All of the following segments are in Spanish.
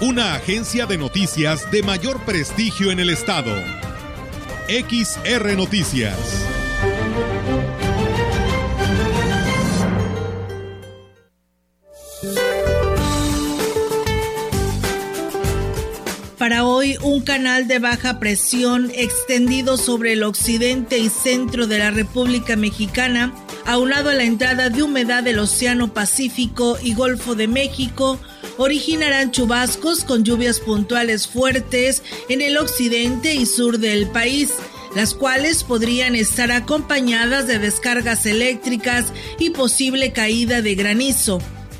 una agencia de noticias de mayor prestigio en el estado. XR Noticias. Para hoy, un canal de baja presión extendido sobre el occidente y centro de la República Mexicana, aunado a la entrada de humedad del Océano Pacífico y Golfo de México, originarán chubascos con lluvias puntuales fuertes en el occidente y sur del país las cuales podrían estar acompañadas de descargas eléctricas y posible caída de granizo.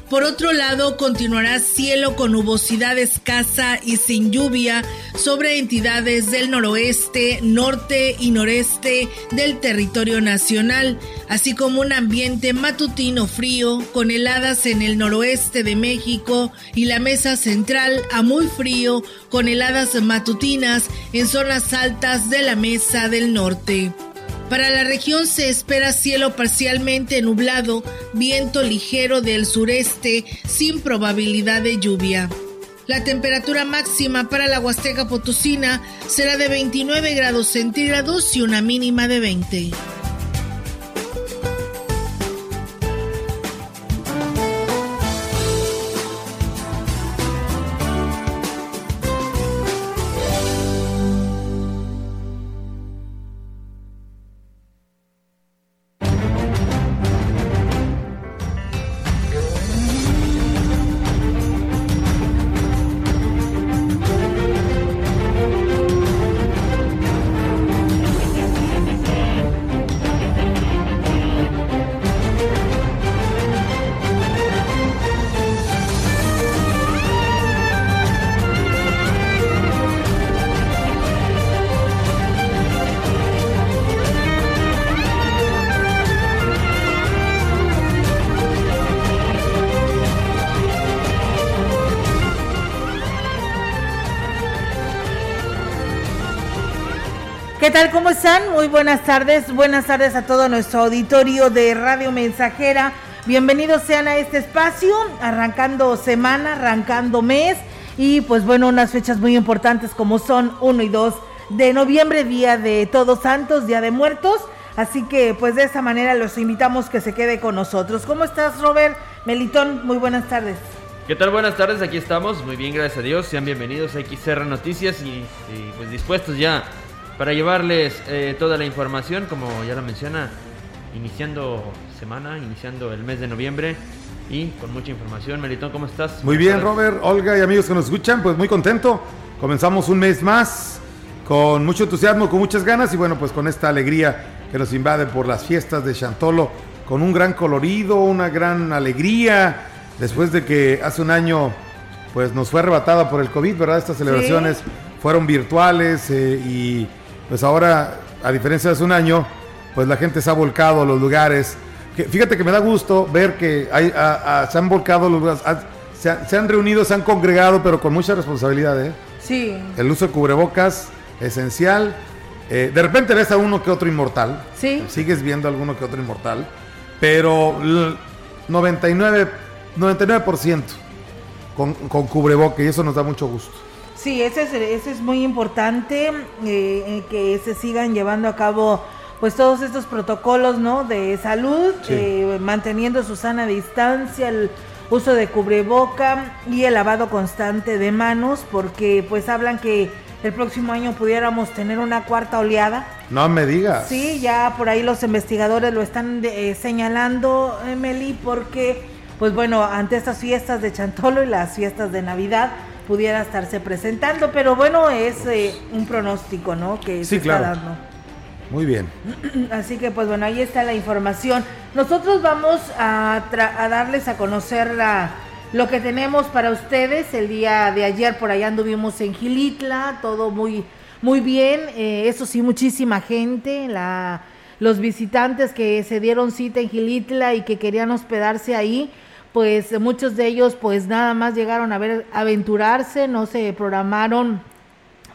Por otro lado, continuará cielo con nubosidad escasa y sin lluvia sobre entidades del noroeste, norte y noreste del territorio nacional, así como un ambiente matutino frío con heladas en el noroeste de México y la mesa central a muy frío con heladas matutinas en zonas altas de la mesa del norte. Para la región se espera cielo parcialmente nublado, viento ligero del sureste sin probabilidad de lluvia. La temperatura máxima para la Huasteca Potosina será de 29 grados centígrados y una mínima de 20. Tal? ¿Cómo están? Muy buenas tardes. Buenas tardes a todo nuestro auditorio de Radio Mensajera. Bienvenidos sean a este espacio, arrancando semana, arrancando mes y pues bueno, unas fechas muy importantes como son 1 y 2 de noviembre, Día de Todos Santos, Día de Muertos. Así que pues de esta manera los invitamos que se quede con nosotros. ¿Cómo estás Robert? Melitón, muy buenas tardes. ¿Qué tal? Buenas tardes, aquí estamos, muy bien, gracias a Dios. Sean bienvenidos a XR Noticias y, y pues dispuestos ya para llevarles eh, toda la información, como ya lo menciona, iniciando semana, iniciando el mes de noviembre y con mucha información. Melitón, ¿cómo estás? Muy bien, Robert, Olga y amigos que nos escuchan, pues muy contento. Comenzamos un mes más con mucho entusiasmo, con muchas ganas y bueno, pues con esta alegría que nos invade por las fiestas de Chantolo, con un gran colorido, una gran alegría, después de que hace un año pues nos fue arrebatada por el COVID, ¿verdad? Estas celebraciones fueron virtuales eh, y pues ahora, a diferencia de hace un año, pues la gente se ha volcado a los lugares. fíjate que me da gusto ver que hay, se han volcado los lugares, se, han reunido, se han congregado, pero con mucha responsabilidad. ¿eh? Sí. El uso de cubrebocas, esencial. Eh, de repente ves a uno que otro inmortal. Sí. Sigues viendo a alguno que otro inmortal. Pero 99, 99% con, con y eso nos da mucho gusto. Sí, ese es, es muy importante, eh, que se sigan llevando a cabo pues todos estos protocolos ¿no? de salud, eh, manteniendo su sana distancia, el uso de cubreboca y el lavado constante de manos, porque pues hablan que el próximo año pudiéramos tener una cuarta oleada. No me digas. Sí, ya por ahí los investigadores lo están eh, señalando, Emily, porque pues bueno, ante estas fiestas de Chantolo y las fiestas de Navidad, pudiera estarse presentando, pero bueno, es eh, un pronóstico, ¿no? Que se está dando. Muy bien. Así que pues bueno, ahí está la información. Nosotros vamos a, a darles a conocer la, lo que tenemos para ustedes. El día de ayer por allá anduvimos en Gilitla, todo muy, muy bien. Eh, eso sí, muchísima gente. La, los visitantes que se dieron cita en Gilitla y que querían hospedarse ahí pues muchos de ellos pues nada más llegaron a ver aventurarse, no se programaron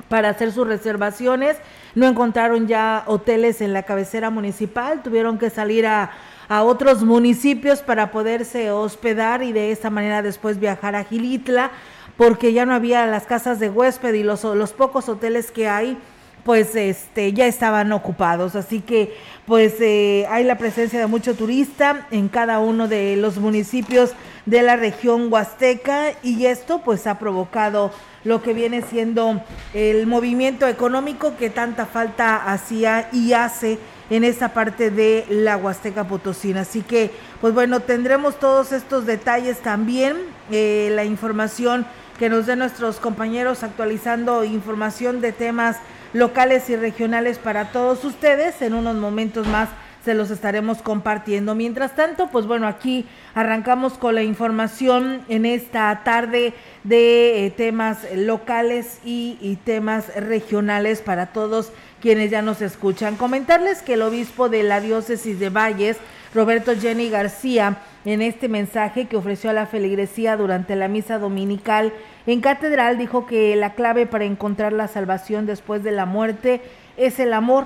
para hacer sus reservaciones, no encontraron ya hoteles en la cabecera municipal, tuvieron que salir a, a otros municipios para poderse hospedar y de esta manera después viajar a Gilitla porque ya no había las casas de huésped y los, los pocos hoteles que hay pues este ya estaban ocupados así que pues eh, hay la presencia de mucho turista en cada uno de los municipios de la región huasteca y esto pues ha provocado lo que viene siendo el movimiento económico que tanta falta hacía y hace en esa parte de la Huasteca Potosina. Así que, pues bueno, tendremos todos estos detalles también, eh, la información que nos den nuestros compañeros actualizando información de temas locales y regionales para todos ustedes en unos momentos más se los estaremos compartiendo. Mientras tanto, pues bueno, aquí arrancamos con la información en esta tarde de eh, temas locales y, y temas regionales para todos quienes ya nos escuchan. Comentarles que el obispo de la diócesis de Valles, Roberto Jenny García, en este mensaje que ofreció a la feligresía durante la misa dominical en catedral, dijo que la clave para encontrar la salvación después de la muerte es el amor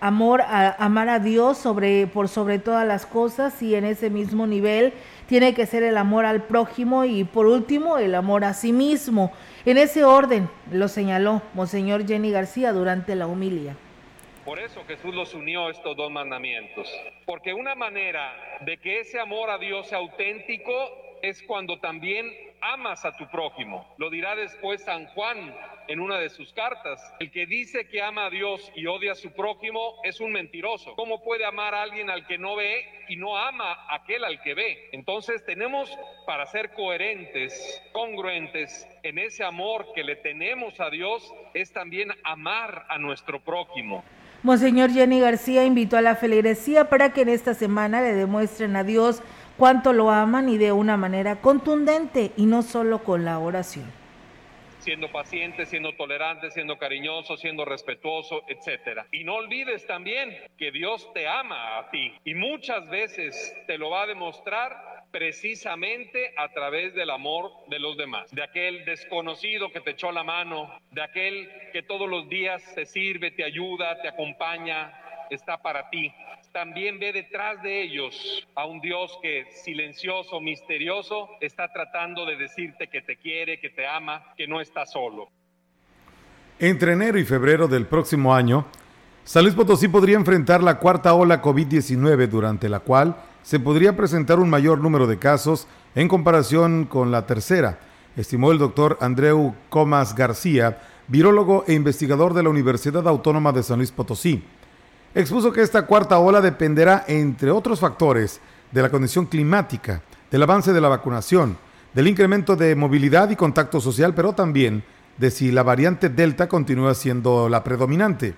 amor a amar a Dios sobre por sobre todas las cosas y en ese mismo nivel tiene que ser el amor al prójimo y por último el amor a sí mismo. En ese orden lo señaló Monseñor Jenny García durante la humilia. Por eso Jesús los unió estos dos mandamientos, porque una manera de que ese amor a Dios sea auténtico es cuando también amas a tu prójimo. Lo dirá después San Juan en una de sus cartas. El que dice que ama a Dios y odia a su prójimo es un mentiroso. ¿Cómo puede amar a alguien al que no ve y no ama a aquel al que ve? Entonces tenemos para ser coherentes, congruentes en ese amor que le tenemos a Dios, es también amar a nuestro prójimo. Monseñor Jenny García invitó a la feligresía para que en esta semana le demuestren a Dios cuánto lo aman y de una manera contundente y no solo con la oración. Siendo paciente, siendo tolerante, siendo cariñoso, siendo respetuoso, etcétera. Y no olvides también que Dios te ama a ti y muchas veces te lo va a demostrar precisamente a través del amor de los demás, de aquel desconocido que te echó la mano, de aquel que todos los días te sirve, te ayuda, te acompaña, está para ti también ve detrás de ellos a un Dios que silencioso, misterioso, está tratando de decirte que te quiere, que te ama, que no está solo. Entre enero y febrero del próximo año, San Luis Potosí podría enfrentar la cuarta ola COVID-19 durante la cual se podría presentar un mayor número de casos en comparación con la tercera, estimó el doctor Andreu Comas García, virólogo e investigador de la Universidad Autónoma de San Luis Potosí expuso que esta cuarta ola dependerá, entre otros factores, de la condición climática, del avance de la vacunación, del incremento de movilidad y contacto social, pero también de si la variante Delta continúa siendo la predominante.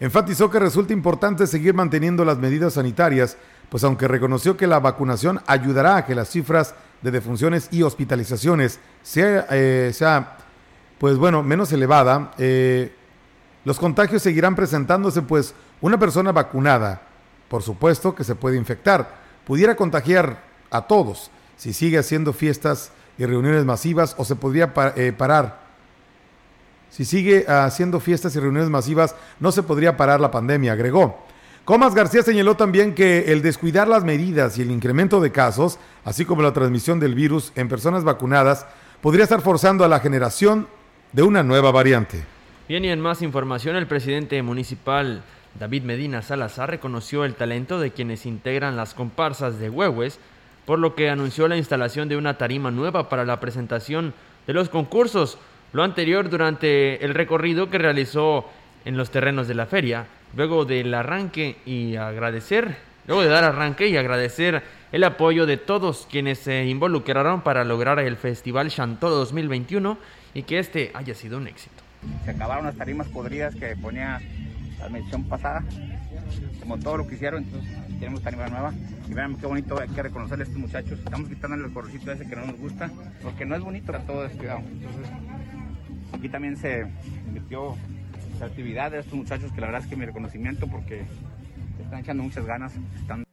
Enfatizó que resulta importante seguir manteniendo las medidas sanitarias, pues aunque reconoció que la vacunación ayudará a que las cifras de defunciones y hospitalizaciones sea, eh, pues bueno, menos elevada, eh, los contagios seguirán presentándose, pues una persona vacunada, por supuesto que se puede infectar, pudiera contagiar a todos si sigue haciendo fiestas y reuniones masivas o se podría eh, parar. Si sigue haciendo fiestas y reuniones masivas, no se podría parar la pandemia, agregó. Comas García señaló también que el descuidar las medidas y el incremento de casos, así como la transmisión del virus en personas vacunadas, podría estar forzando a la generación de una nueva variante. Bien, y en más información, el presidente municipal David Medina Salazar reconoció el talento de quienes integran las comparsas de Huehues, por lo que anunció la instalación de una tarima nueva para la presentación de los concursos, lo anterior durante el recorrido que realizó en los terrenos de la feria, luego del arranque y agradecer, luego de dar arranque y agradecer el apoyo de todos quienes se involucraron para lograr el Festival Chantolo 2021 y que este haya sido un éxito. Se acabaron las tarimas podridas que ponía la medición pasada, como todo lo que hicieron, entonces tenemos tarima nueva. Y vean qué bonito, hay que reconocerle a estos muchachos. Estamos quitándole el correcito ese que no nos gusta, porque no es bonito, está todo descuidado. Entonces, aquí también se invirtió la actividad de estos muchachos, que la verdad es que mi reconocimiento, porque están echando muchas ganas. Están...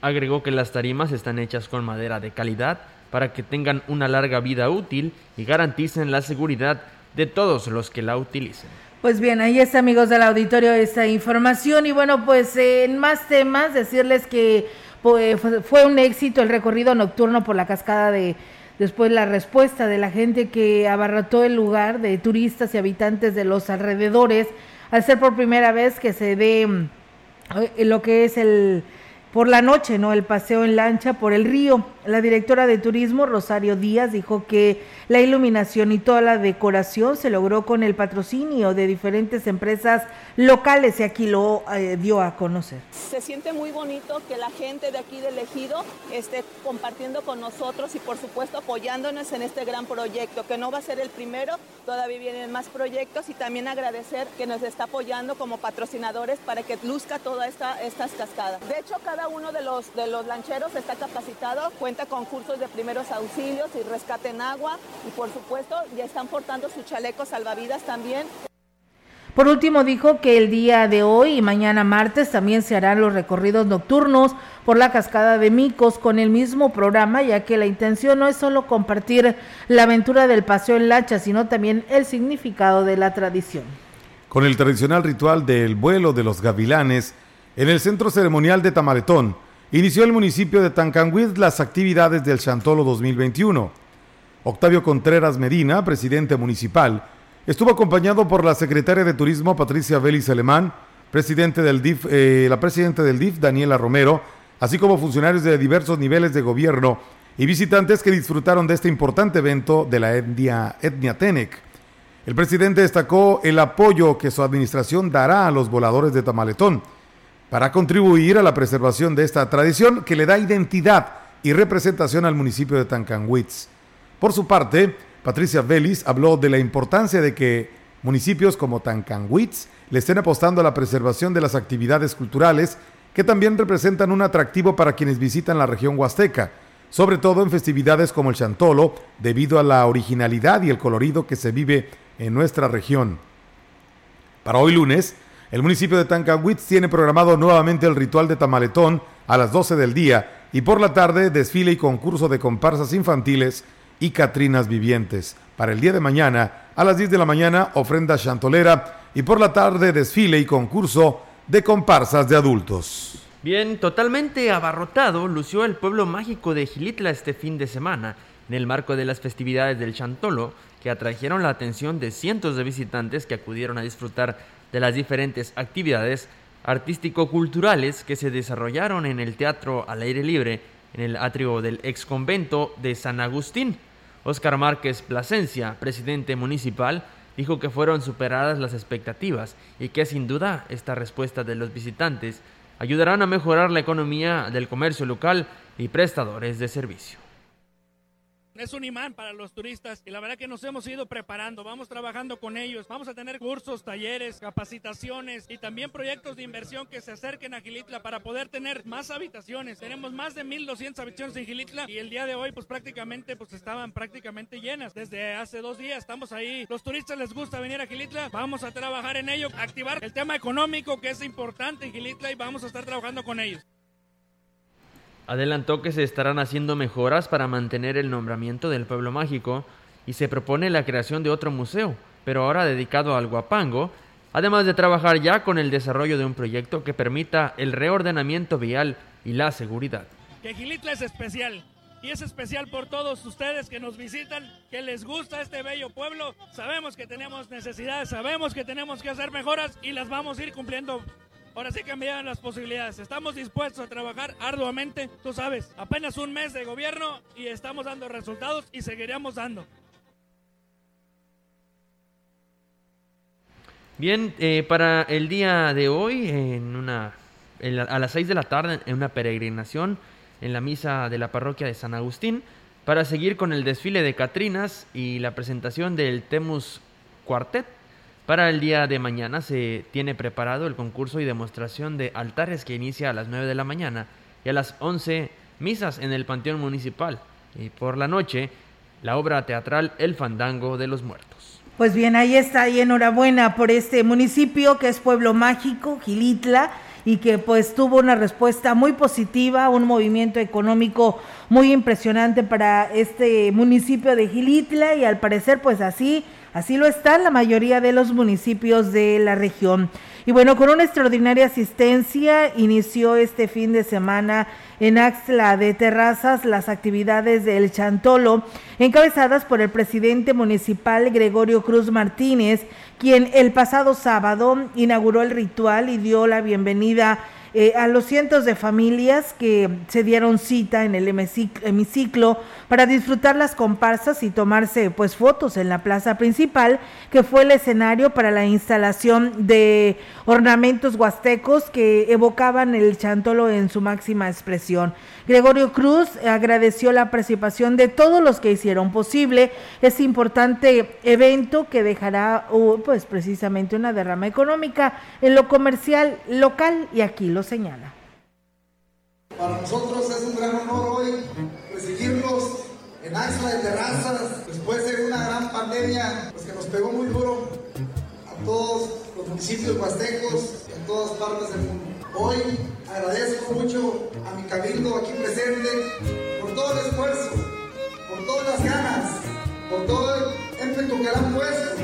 Agregó que las tarimas están hechas con madera de calidad para que tengan una larga vida útil y garanticen la seguridad de todos los que la utilicen. Pues bien, ahí está amigos del auditorio esta información y bueno, pues en más temas decirles que pues, fue un éxito el recorrido nocturno por la cascada de, Después la respuesta de la gente que abarrotó el lugar, de turistas y habitantes de los alrededores, al ser por primera vez que se dé eh, lo que es el por la noche, ¿no? El paseo en lancha por el río. La directora de turismo, Rosario Díaz, dijo que la iluminación y toda la decoración se logró con el patrocinio de diferentes empresas locales y aquí lo eh, dio a conocer. Se siente muy bonito que la gente de aquí del ejido esté compartiendo con nosotros y por supuesto apoyándonos en este gran proyecto, que no va a ser el primero, todavía vienen más proyectos y también agradecer que nos está apoyando como patrocinadores para que luzca todas esta, estas cascadas. De hecho, cada uno de los, de los lancheros está capacitado, cuenta con cursos de primeros auxilios y rescate en agua y por supuesto ya están portando sus chalecos salvavidas también. Por último, dijo que el día de hoy y mañana martes también se harán los recorridos nocturnos por la cascada de Micos con el mismo programa, ya que la intención no es solo compartir la aventura del paseo en lancha, sino también el significado de la tradición. Con el tradicional ritual del vuelo de los gavilanes, en el centro ceremonial de Tamaletón, inició el municipio de Tancanguid las actividades del Chantolo 2021. Octavio Contreras Medina, presidente municipal, estuvo acompañado por la secretaria de Turismo Patricia Vélez Alemán, presidente del DIF, eh, la presidenta del DIF Daniela Romero, así como funcionarios de diversos niveles de gobierno y visitantes que disfrutaron de este importante evento de la etnia, etnia Tenec. El presidente destacó el apoyo que su administración dará a los voladores de Tamaletón para contribuir a la preservación de esta tradición que le da identidad y representación al municipio de Tancanwitz. Por su parte, Patricia Vélez habló de la importancia de que municipios como Tancanwitz le estén apostando a la preservación de las actividades culturales que también representan un atractivo para quienes visitan la región huasteca, sobre todo en festividades como el Chantolo, debido a la originalidad y el colorido que se vive en nuestra región. Para hoy lunes, el municipio de Tancawitz tiene programado nuevamente el ritual de Tamaletón a las 12 del día y por la tarde desfile y concurso de comparsas infantiles y catrinas vivientes. Para el día de mañana, a las 10 de la mañana, ofrenda chantolera y por la tarde desfile y concurso de comparsas de adultos. Bien, totalmente abarrotado lució el pueblo mágico de Gilitla este fin de semana en el marco de las festividades del Chantolo que atrajeron la atención de cientos de visitantes que acudieron a disfrutar de las diferentes actividades artístico-culturales que se desarrollaron en el teatro al aire libre en el atrio del ex convento de San Agustín. Óscar Márquez Plasencia, presidente municipal, dijo que fueron superadas las expectativas y que sin duda esta respuesta de los visitantes ayudarán a mejorar la economía del comercio local y prestadores de servicio es un imán para los turistas y la verdad que nos hemos ido preparando, vamos trabajando con ellos, vamos a tener cursos, talleres, capacitaciones y también proyectos de inversión que se acerquen a Gilitla para poder tener más habitaciones. Tenemos más de 1200 habitaciones en Gilitla y el día de hoy pues prácticamente pues estaban prácticamente llenas. Desde hace dos días estamos ahí. Los turistas les gusta venir a Gilitla, vamos a trabajar en ello, activar el tema económico que es importante en Gilitla y vamos a estar trabajando con ellos. Adelantó que se estarán haciendo mejoras para mantener el nombramiento del pueblo mágico y se propone la creación de otro museo, pero ahora dedicado al guapango, además de trabajar ya con el desarrollo de un proyecto que permita el reordenamiento vial y la seguridad. Que Gilitla es especial y es especial por todos ustedes que nos visitan, que les gusta este bello pueblo. Sabemos que tenemos necesidades, sabemos que tenemos que hacer mejoras y las vamos a ir cumpliendo Ahora sí cambiaron las posibilidades. Estamos dispuestos a trabajar arduamente. Tú sabes, apenas un mes de gobierno y estamos dando resultados y seguiremos dando. Bien, eh, para el día de hoy, en una, a las 6 de la tarde, en una peregrinación en la misa de la parroquia de San Agustín, para seguir con el desfile de Catrinas y la presentación del Temus Cuartet para el día de mañana se tiene preparado el concurso y demostración de altares que inicia a las 9 de la mañana y a las 11 misas en el Panteón Municipal. Y por la noche, la obra teatral El Fandango de los Muertos. Pues bien, ahí está, y enhorabuena por este municipio que es Pueblo Mágico, Gilitla, y que pues tuvo una respuesta muy positiva, un movimiento económico muy impresionante para este municipio de Gilitla, y al parecer pues así Así lo está la mayoría de los municipios de la región. Y bueno, con una extraordinaria asistencia inició este fin de semana en Axla de Terrazas las actividades del Chantolo, encabezadas por el presidente municipal Gregorio Cruz Martínez, quien el pasado sábado inauguró el ritual y dio la bienvenida eh, a los cientos de familias que se dieron cita en el hemiciclo para disfrutar las comparsas y tomarse pues fotos en la plaza principal, que fue el escenario para la instalación de ornamentos huastecos que evocaban el chantolo en su máxima expresión. Gregorio Cruz agradeció la participación de todos los que hicieron posible este importante evento que dejará uh, pues precisamente una derrama económica en lo comercial local y aquí lo señala. Para nosotros es un gran honor hoy recibirlos en Axla de Terrazas después de una gran pandemia pues, que nos pegó muy duro a todos los municipios huastecos y en todas partes del mundo. Hoy agradezco mucho a mi cabildo aquí presente por todo el esfuerzo, por todas las ganas, por todo el émpetu que le han puesto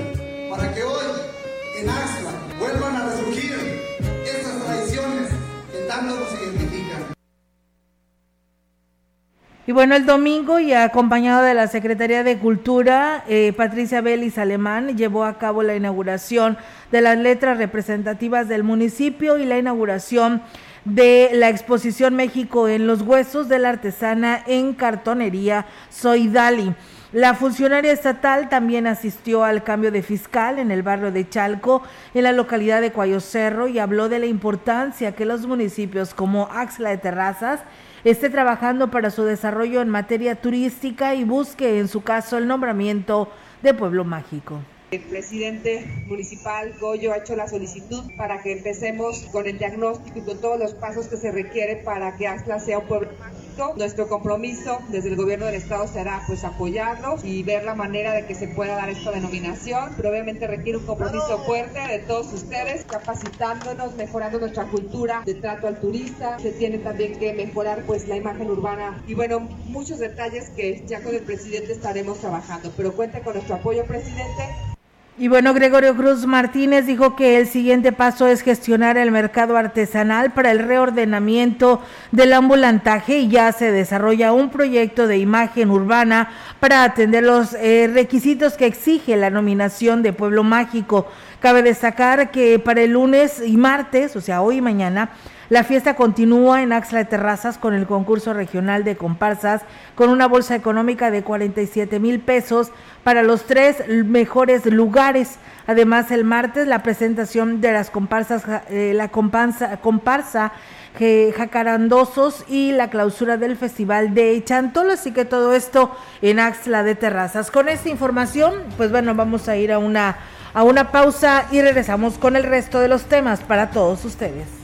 para que hoy en Axla vuelvan a resurgir esas tradiciones que tanto nos identifican. Y bueno, el domingo y acompañado de la Secretaría de Cultura, eh, Patricia Belis Alemán llevó a cabo la inauguración de las letras representativas del municipio y la inauguración de la exposición México en los huesos de la artesana en cartonería Soy. La funcionaria estatal también asistió al cambio de fiscal en el barrio de Chalco, en la localidad de Cuayo Cerro, y habló de la importancia que los municipios como Axla de Terrazas esté trabajando para su desarrollo en materia turística y busque, en su caso, el nombramiento de pueblo mágico. El presidente municipal Goyo ha hecho la solicitud para que empecemos con el diagnóstico y con todos los pasos que se requiere para que Axla sea un pueblo nuestro compromiso desde el gobierno del estado será pues apoyarlos y ver la manera de que se pueda dar esta denominación, pero obviamente requiere un compromiso fuerte de todos ustedes, capacitándonos, mejorando nuestra cultura de trato al turista, se tiene también que mejorar pues la imagen urbana. Y bueno, muchos detalles que ya con el presidente estaremos trabajando, pero cuente con nuestro apoyo presidente y bueno, Gregorio Cruz Martínez dijo que el siguiente paso es gestionar el mercado artesanal para el reordenamiento del ambulantaje y ya se desarrolla un proyecto de imagen urbana para atender los eh, requisitos que exige la nominación de Pueblo Mágico. Cabe destacar que para el lunes y martes, o sea, hoy y mañana, la fiesta continúa en Axla de Terrazas con el concurso regional de comparsas con una bolsa económica de 47 mil pesos para los tres mejores lugares. Además, el martes la presentación de las comparsas, eh, la comparsa, comparsa Jacarandosos y la clausura del Festival de Chantolo. Así que todo esto en Axla de Terrazas. Con esta información, pues bueno, vamos a ir a una, a una pausa y regresamos con el resto de los temas para todos ustedes.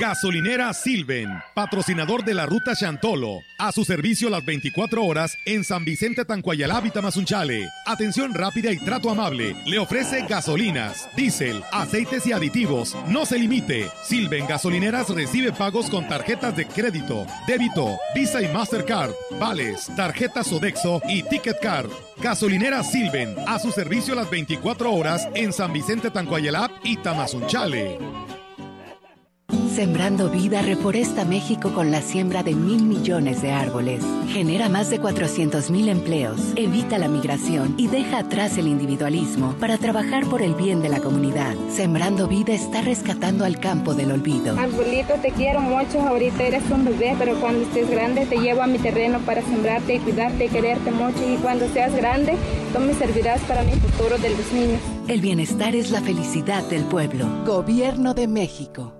Gasolinera Silven, patrocinador de la ruta Chantolo. A su servicio las 24 horas en San Vicente Tancuayalá, Mazunchale. Atención rápida y trato amable. Le ofrece gasolinas, diésel, aceites y aditivos. No se limite. Silven Gasolineras recibe pagos con tarjetas de crédito, débito, Visa y Mastercard, vales, tarjetas Sodexo y Ticket Card. Gasolinera Silven, a su servicio las 24 horas en San Vicente Tancuayalá y Tamazunchale. Sembrando Vida reforesta México con la siembra de mil millones de árboles. Genera más de 400 mil empleos, evita la migración y deja atrás el individualismo para trabajar por el bien de la comunidad. Sembrando Vida está rescatando al campo del olvido. Arbolito, te quiero mucho. Ahorita eres un bebé, pero cuando estés grande te llevo a mi terreno para sembrarte y cuidarte y quererte mucho. Y cuando seas grande, tú me servirás para mi futuro de los niños. El bienestar es la felicidad del pueblo. Gobierno de México.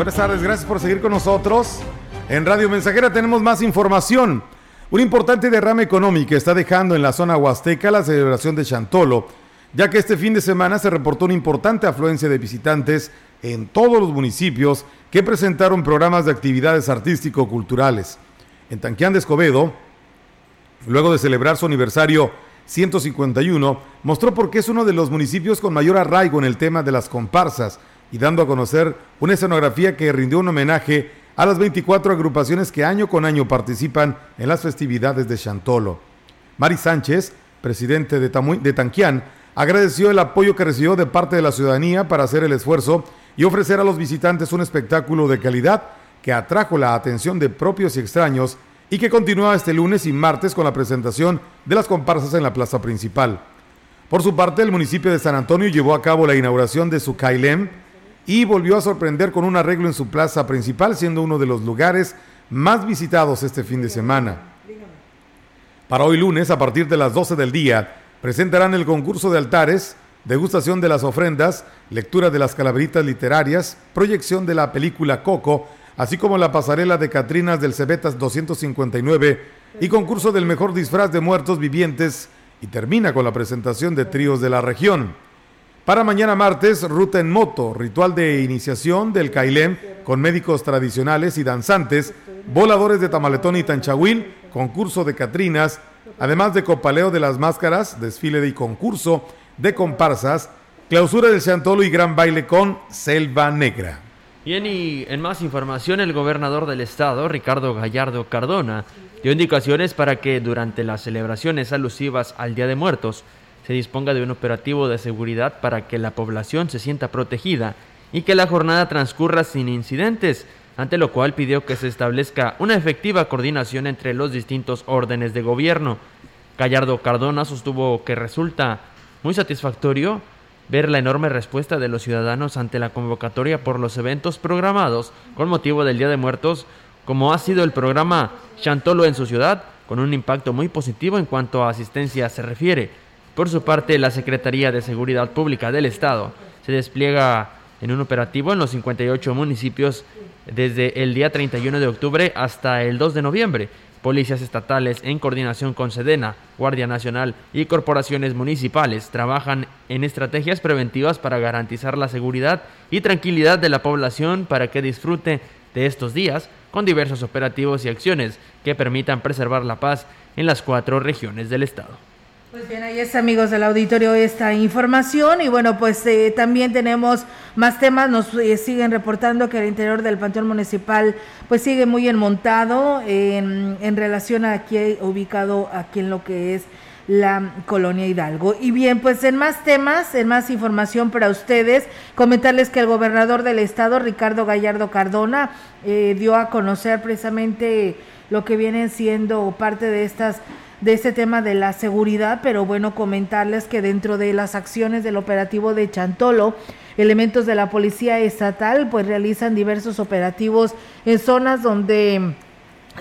Buenas tardes, gracias por seguir con nosotros. En Radio Mensajera tenemos más información. Un importante derrame económico está dejando en la zona huasteca la celebración de Chantolo, ya que este fin de semana se reportó una importante afluencia de visitantes en todos los municipios que presentaron programas de actividades artístico-culturales. En Tanquián de Escobedo, luego de celebrar su aniversario 151, mostró por qué es uno de los municipios con mayor arraigo en el tema de las comparsas, y dando a conocer una escenografía que rindió un homenaje a las 24 agrupaciones que año con año participan en las festividades de Chantolo. Mari Sánchez, presidente de, de Tanquián, agradeció el apoyo que recibió de parte de la ciudadanía para hacer el esfuerzo y ofrecer a los visitantes un espectáculo de calidad que atrajo la atención de propios y extraños y que continúa este lunes y martes con la presentación de las comparsas en la plaza principal. Por su parte, el municipio de San Antonio llevó a cabo la inauguración de su Cailem, y volvió a sorprender con un arreglo en su plaza principal, siendo uno de los lugares más visitados este fin de semana. Para hoy lunes, a partir de las 12 del día, presentarán el concurso de altares, degustación de las ofrendas, lectura de las calaveritas literarias, proyección de la película Coco, así como la pasarela de Catrinas del Cebetas 259 y concurso del mejor disfraz de muertos vivientes y termina con la presentación de tríos de la región. Para mañana martes, ruta en moto, ritual de iniciación del Cailem con médicos tradicionales y danzantes, voladores de Tamaletón y Tanchahuil, concurso de Catrinas, además de copaleo de las máscaras, desfile y concurso de comparsas, clausura del Chantolo y gran baile con Selva Negra. Bien, y en más información, el gobernador del estado, Ricardo Gallardo Cardona, dio indicaciones para que durante las celebraciones alusivas al Día de Muertos, se disponga de un operativo de seguridad para que la población se sienta protegida y que la jornada transcurra sin incidentes, ante lo cual pidió que se establezca una efectiva coordinación entre los distintos órdenes de gobierno. Gallardo Cardona sostuvo que resulta muy satisfactorio ver la enorme respuesta de los ciudadanos ante la convocatoria por los eventos programados con motivo del Día de Muertos, como ha sido el programa Chantolo en su ciudad, con un impacto muy positivo en cuanto a asistencia se refiere. Por su parte, la Secretaría de Seguridad Pública del Estado se despliega en un operativo en los 58 municipios desde el día 31 de octubre hasta el 2 de noviembre. Policías estatales, en coordinación con Sedena, Guardia Nacional y corporaciones municipales, trabajan en estrategias preventivas para garantizar la seguridad y tranquilidad de la población para que disfrute de estos días con diversos operativos y acciones que permitan preservar la paz en las cuatro regiones del Estado. Pues bien, ahí está, amigos del auditorio, esta información. Y bueno, pues eh, también tenemos más temas. Nos eh, siguen reportando que el interior del Panteón Municipal pues sigue muy enmontado en, en relación a aquí ubicado aquí en lo que es la colonia Hidalgo. Y bien, pues en más temas, en más información para ustedes, comentarles que el gobernador del estado, Ricardo Gallardo Cardona, eh, dio a conocer precisamente lo que vienen siendo parte de estas de este tema de la seguridad, pero bueno, comentarles que dentro de las acciones del operativo de Chantolo, elementos de la policía estatal pues realizan diversos operativos en zonas donde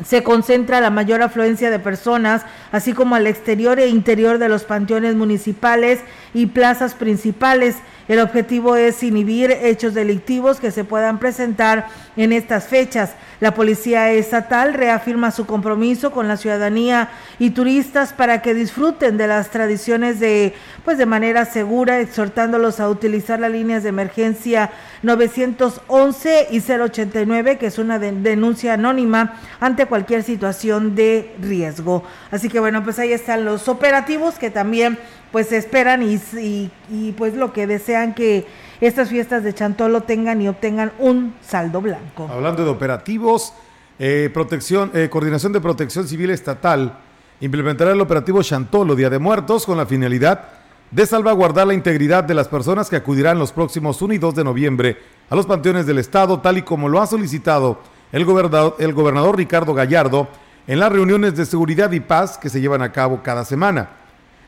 se concentra la mayor afluencia de personas, así como al exterior e interior de los panteones municipales y plazas principales. El objetivo es inhibir hechos delictivos que se puedan presentar en estas fechas. La Policía Estatal reafirma su compromiso con la ciudadanía y turistas para que disfruten de las tradiciones de pues de manera segura, exhortándolos a utilizar las líneas de emergencia 911 y 089, que es una denuncia anónima ante cualquier situación de riesgo. Así que bueno, pues ahí están los operativos que también pues esperan y, pues lo que desean que estas fiestas de Chantolo tengan y obtengan un saldo blanco. Hablando de operativos, eh, protección, eh, coordinación de protección civil estatal implementará el operativo Chantolo Día de Muertos con la finalidad de salvaguardar la integridad de las personas que acudirán los próximos 1 y 2 de noviembre a los panteones del Estado, tal y como lo ha solicitado el gobernador, el gobernador Ricardo Gallardo en las reuniones de seguridad y paz que se llevan a cabo cada semana.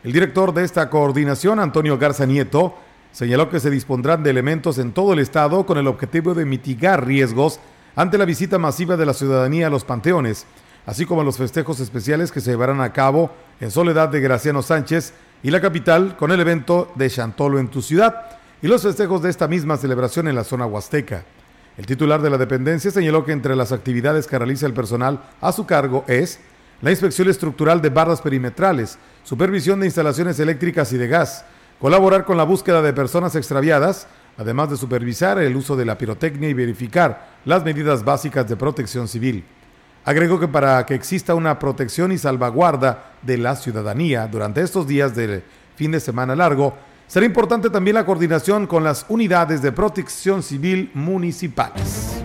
El director de esta coordinación, Antonio Garza Nieto, señaló que se dispondrán de elementos en todo el Estado con el objetivo de mitigar riesgos ante la visita masiva de la ciudadanía a los panteones, así como los festejos especiales que se llevarán a cabo en Soledad de Graciano Sánchez y la capital con el evento de Chantolo en tu ciudad y los festejos de esta misma celebración en la zona huasteca. El titular de la dependencia señaló que entre las actividades que realiza el personal a su cargo es la inspección estructural de barras perimetrales, supervisión de instalaciones eléctricas y de gas, colaborar con la búsqueda de personas extraviadas, además de supervisar el uso de la pirotecnia y verificar las medidas básicas de protección civil. Agregó que para que exista una protección y salvaguarda de la ciudadanía durante estos días del fin de semana largo, será importante también la coordinación con las unidades de protección civil municipales.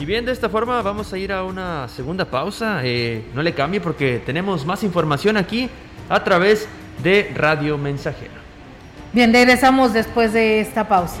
Y bien, de esta forma vamos a ir a una segunda pausa. Eh, no le cambie porque tenemos más información aquí a través de Radio Mensajera. Bien, regresamos después de esta pausa.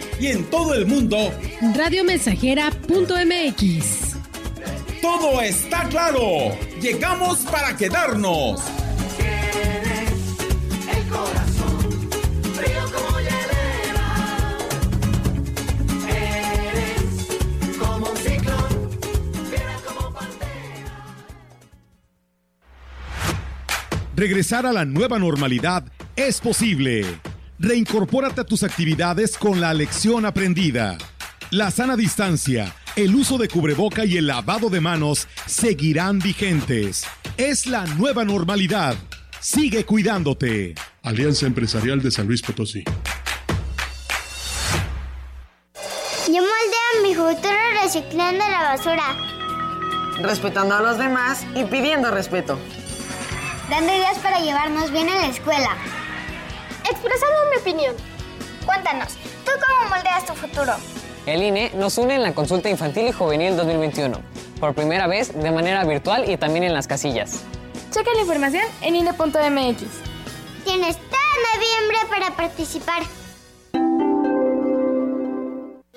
Y en todo el mundo radiomensajera.mx. Todo está claro. Llegamos para quedarnos. El corazón frío como hielera. Eres como un ciclón, fiera como pantera. Regresar a la nueva normalidad es posible. Reincorpórate a tus actividades con la lección aprendida. La sana distancia, el uso de cubreboca y el lavado de manos seguirán vigentes. Es la nueva normalidad. Sigue cuidándote. Alianza Empresarial de San Luis Potosí. Yo moldeo mi futuro reciclando la basura. Respetando a los demás y pidiendo respeto. Dando ideas para llevarnos bien en la escuela. Expresando mi opinión. Cuéntanos, ¿tú cómo moldeas tu futuro? El INE nos une en la consulta infantil y juvenil 2021, por primera vez de manera virtual y también en las casillas. Checa la información en INE.mx. Tienes todo noviembre para participar.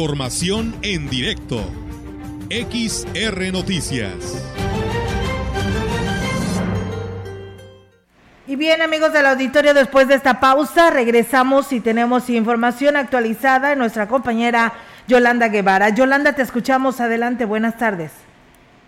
Información en directo. XR Noticias. Y bien amigos del auditorio, después de esta pausa regresamos y tenemos información actualizada en nuestra compañera Yolanda Guevara. Yolanda, te escuchamos. Adelante, buenas tardes.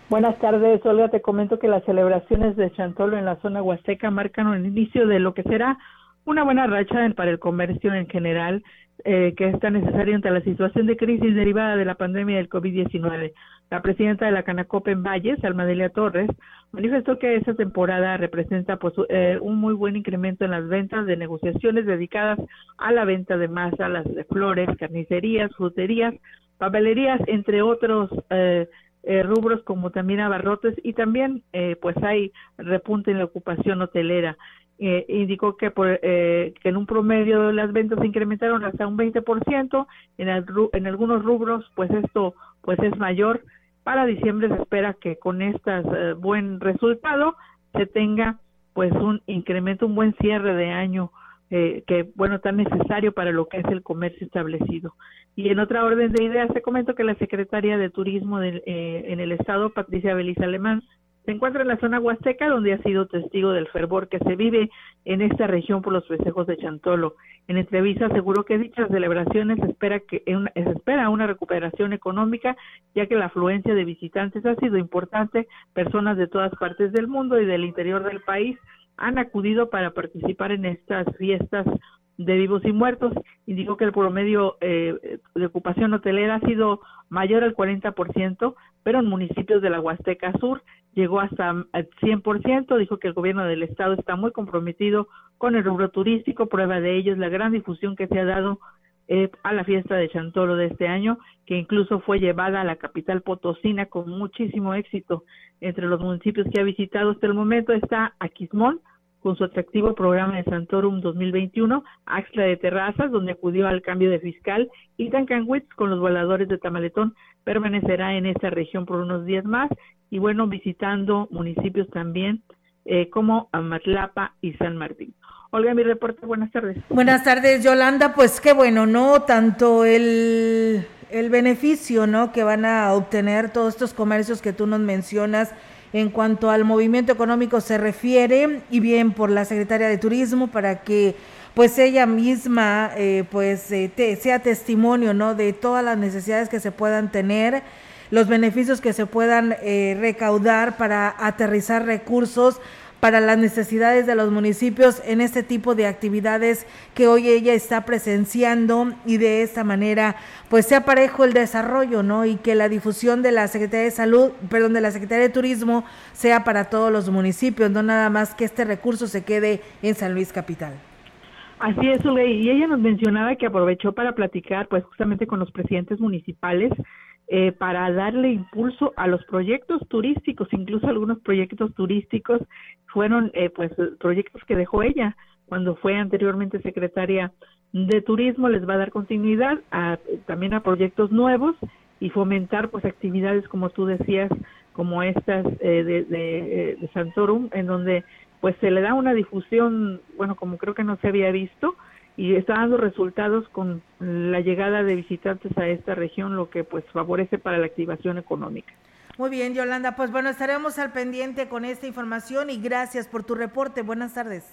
Buenas tardes, Olga. Te comento que las celebraciones de Chantolo en la zona huasteca marcan el inicio de lo que será una buena racha para el comercio en general, eh, que es tan necesario ante la situación de crisis derivada de la pandemia del COVID-19. La presidenta de la Canacope en Valles, Almadelia Torres, manifestó que esta temporada representa pues, eh, un muy buen incremento en las ventas de negociaciones dedicadas a la venta de masa, las flores, carnicerías, fruterías, papelerías, entre otros eh, eh, rubros como también abarrotes y también pues hay repunte en la ocupación hotelera eh, indicó que, por, eh, que en un promedio las ventas se incrementaron hasta un 20%, en, en algunos rubros pues esto pues es mayor. Para diciembre se espera que con este buen resultado se tenga pues un incremento, un buen cierre de año eh, que bueno tan necesario para lo que es el comercio establecido. Y en otra orden de ideas te comento que la secretaria de Turismo del, en el estado, Patricia Beliz Alemán, se encuentra en la zona huasteca, donde ha sido testigo del fervor que se vive en esta región por los festejos de Chantolo. En entrevista aseguró que dichas celebraciones espera que se espera una recuperación económica, ya que la afluencia de visitantes ha sido importante. Personas de todas partes del mundo y del interior del país han acudido para participar en estas fiestas de vivos y muertos. Indicó que el promedio eh, de ocupación hotelera ha sido mayor al 40%, pero en municipios de la Huasteca Sur llegó hasta el 100%. Dijo que el gobierno del estado está muy comprometido con el rubro turístico. Prueba de ello es la gran difusión que se ha dado eh, a la fiesta de Chantolo de este año, que incluso fue llevada a la capital potosina con muchísimo éxito. Entre los municipios que ha visitado hasta el momento está Aquismón, con su atractivo programa de Santorum 2021, Axla de Terrazas, donde acudió al cambio de fiscal, y Tancanwitz con los voladores de Tamaletón permanecerá en esta región por unos días más y bueno, visitando municipios también eh, como Amatlapa y San Martín. Olga, mi reporte, buenas tardes. Buenas tardes, Yolanda, pues qué bueno, ¿no? Tanto el, el beneficio, ¿no? Que van a obtener todos estos comercios que tú nos mencionas, en cuanto al movimiento económico se refiere y bien por la secretaria de Turismo para que pues ella misma eh, pues eh, sea testimonio no de todas las necesidades que se puedan tener los beneficios que se puedan eh, recaudar para aterrizar recursos para las necesidades de los municipios en este tipo de actividades que hoy ella está presenciando y de esta manera pues sea parejo el desarrollo, ¿no? Y que la difusión de la Secretaría de Salud, perdón, de la Secretaría de Turismo sea para todos los municipios, no nada más que este recurso se quede en San Luis Capital. Así es, y ella nos mencionaba que aprovechó para platicar pues justamente con los presidentes municipales eh, para darle impulso a los proyectos turísticos, incluso algunos proyectos turísticos fueron eh, pues proyectos que dejó ella. Cuando fue anteriormente secretaria de turismo, les va a dar continuidad a, también a proyectos nuevos y fomentar pues actividades como tú decías, como estas eh, de, de, de Santorum, en donde pues se le da una difusión, bueno, como creo que no se había visto, y está dando resultados con la llegada de visitantes a esta región, lo que pues favorece para la activación económica. Muy bien, Yolanda, pues bueno, estaremos al pendiente con esta información y gracias por tu reporte. Buenas tardes.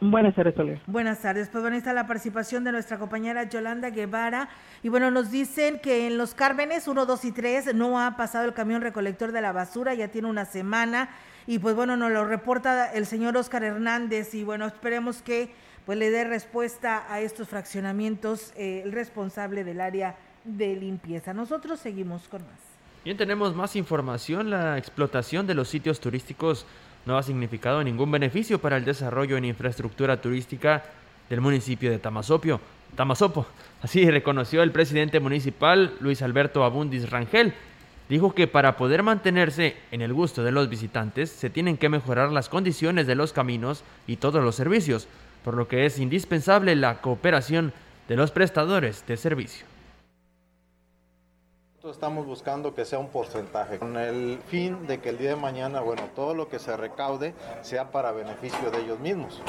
Buenas tardes, Olga. Buenas tardes. Pues bueno, está la participación de nuestra compañera Yolanda Guevara. Y bueno, nos dicen que en los Cármenes 1, 2 y 3 no ha pasado el camión recolector de la basura, ya tiene una semana. Y pues bueno, nos lo reporta el señor Oscar Hernández. Y bueno, esperemos que pues le dé respuesta a estos fraccionamientos eh, el responsable del área de limpieza. Nosotros seguimos con más. Bien, tenemos más información. La explotación de los sitios turísticos no ha significado ningún beneficio para el desarrollo en infraestructura turística del municipio de Tamasopio. Tamasopo. Así reconoció el presidente municipal Luis Alberto Abundis Rangel. Dijo que para poder mantenerse en el gusto de los visitantes se tienen que mejorar las condiciones de los caminos y todos los servicios por lo que es indispensable la cooperación de los prestadores de servicio. Estamos buscando que sea un porcentaje, con el fin de que el día de mañana, bueno, todo lo que se recaude sea para beneficio de ellos mismos.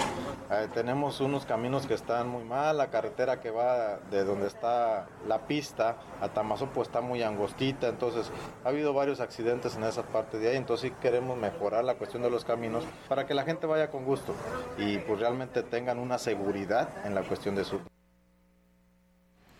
Eh, tenemos unos caminos que están muy mal, la carretera que va de donde está la pista a Tamazopo está muy angostita, entonces ha habido varios accidentes en esa parte de ahí, entonces sí queremos mejorar la cuestión de los caminos para que la gente vaya con gusto y pues realmente tengan una seguridad en la cuestión de su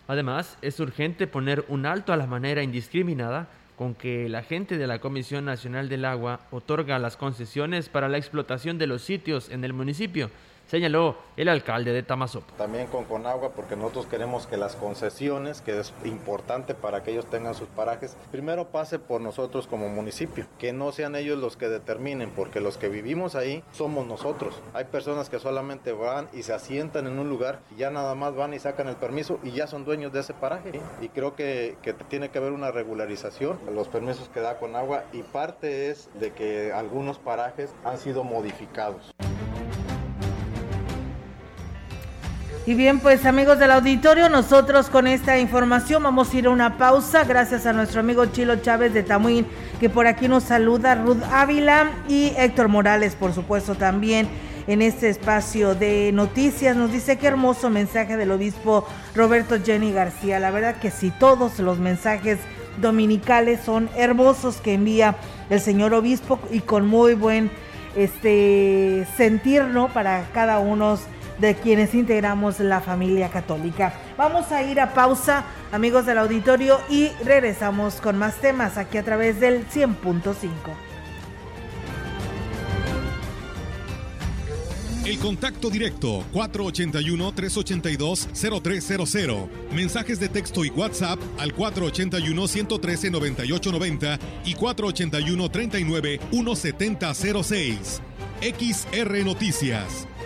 Además, es urgente poner un alto a la manera indiscriminada con que la gente de la Comisión Nacional del Agua otorga las concesiones para la explotación de los sitios en el municipio señaló el alcalde de Tamazopo. También con Conagua, porque nosotros queremos que las concesiones, que es importante para que ellos tengan sus parajes, primero pase por nosotros como municipio, que no sean ellos los que determinen, porque los que vivimos ahí somos nosotros. Hay personas que solamente van y se asientan en un lugar y ya nada más van y sacan el permiso y ya son dueños de ese paraje. Y creo que, que tiene que haber una regularización de los permisos que da Conagua y parte es de que algunos parajes han sido modificados. Y bien, pues amigos del auditorio, nosotros con esta información vamos a ir a una pausa. Gracias a nuestro amigo Chilo Chávez de Tamuín, que por aquí nos saluda, Ruth Ávila y Héctor Morales, por supuesto, también en este espacio de noticias. Nos dice qué hermoso mensaje del obispo Roberto Jenny García. La verdad que sí, todos los mensajes dominicales son hermosos que envía el señor obispo y con muy buen este sentir, ¿no? Para cada uno de quienes integramos la familia católica. Vamos a ir a pausa, amigos del auditorio, y regresamos con más temas aquí a través del 100.5. El contacto directo 481-382-0300. Mensajes de texto y WhatsApp al 481-113-9890 y 481-39-1706. XR Noticias.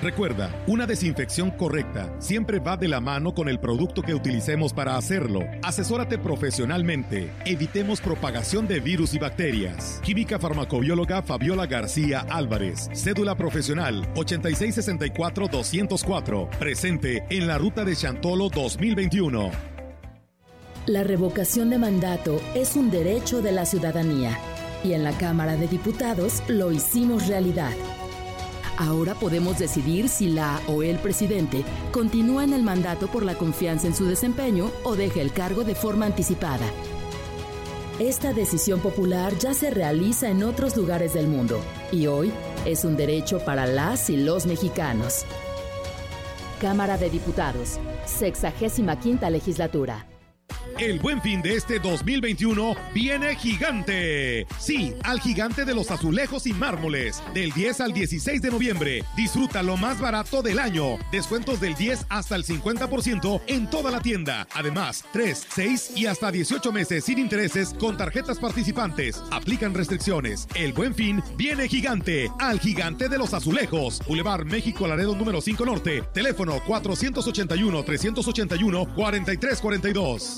Recuerda, una desinfección correcta siempre va de la mano con el producto que utilicemos para hacerlo. Asesórate profesionalmente. Evitemos propagación de virus y bacterias. Química farmacobióloga Fabiola García Álvarez. Cédula profesional 8664-204. Presente en la ruta de Chantolo 2021. La revocación de mandato es un derecho de la ciudadanía. Y en la Cámara de Diputados lo hicimos realidad. Ahora podemos decidir si la o el presidente continúa en el mandato por la confianza en su desempeño o deja el cargo de forma anticipada. Esta decisión popular ya se realiza en otros lugares del mundo y hoy es un derecho para las y los mexicanos. Cámara de Diputados, 65 legislatura. El buen fin de este 2021 viene gigante. Sí, al gigante de los azulejos y mármoles. Del 10 al 16 de noviembre. Disfruta lo más barato del año. Descuentos del 10 hasta el 50% en toda la tienda. Además, 3, 6 y hasta 18 meses sin intereses con tarjetas participantes. Aplican restricciones. El buen fin viene gigante. Al gigante de los azulejos. Boulevard México Laredo número 5 Norte. Teléfono 481 381 4342.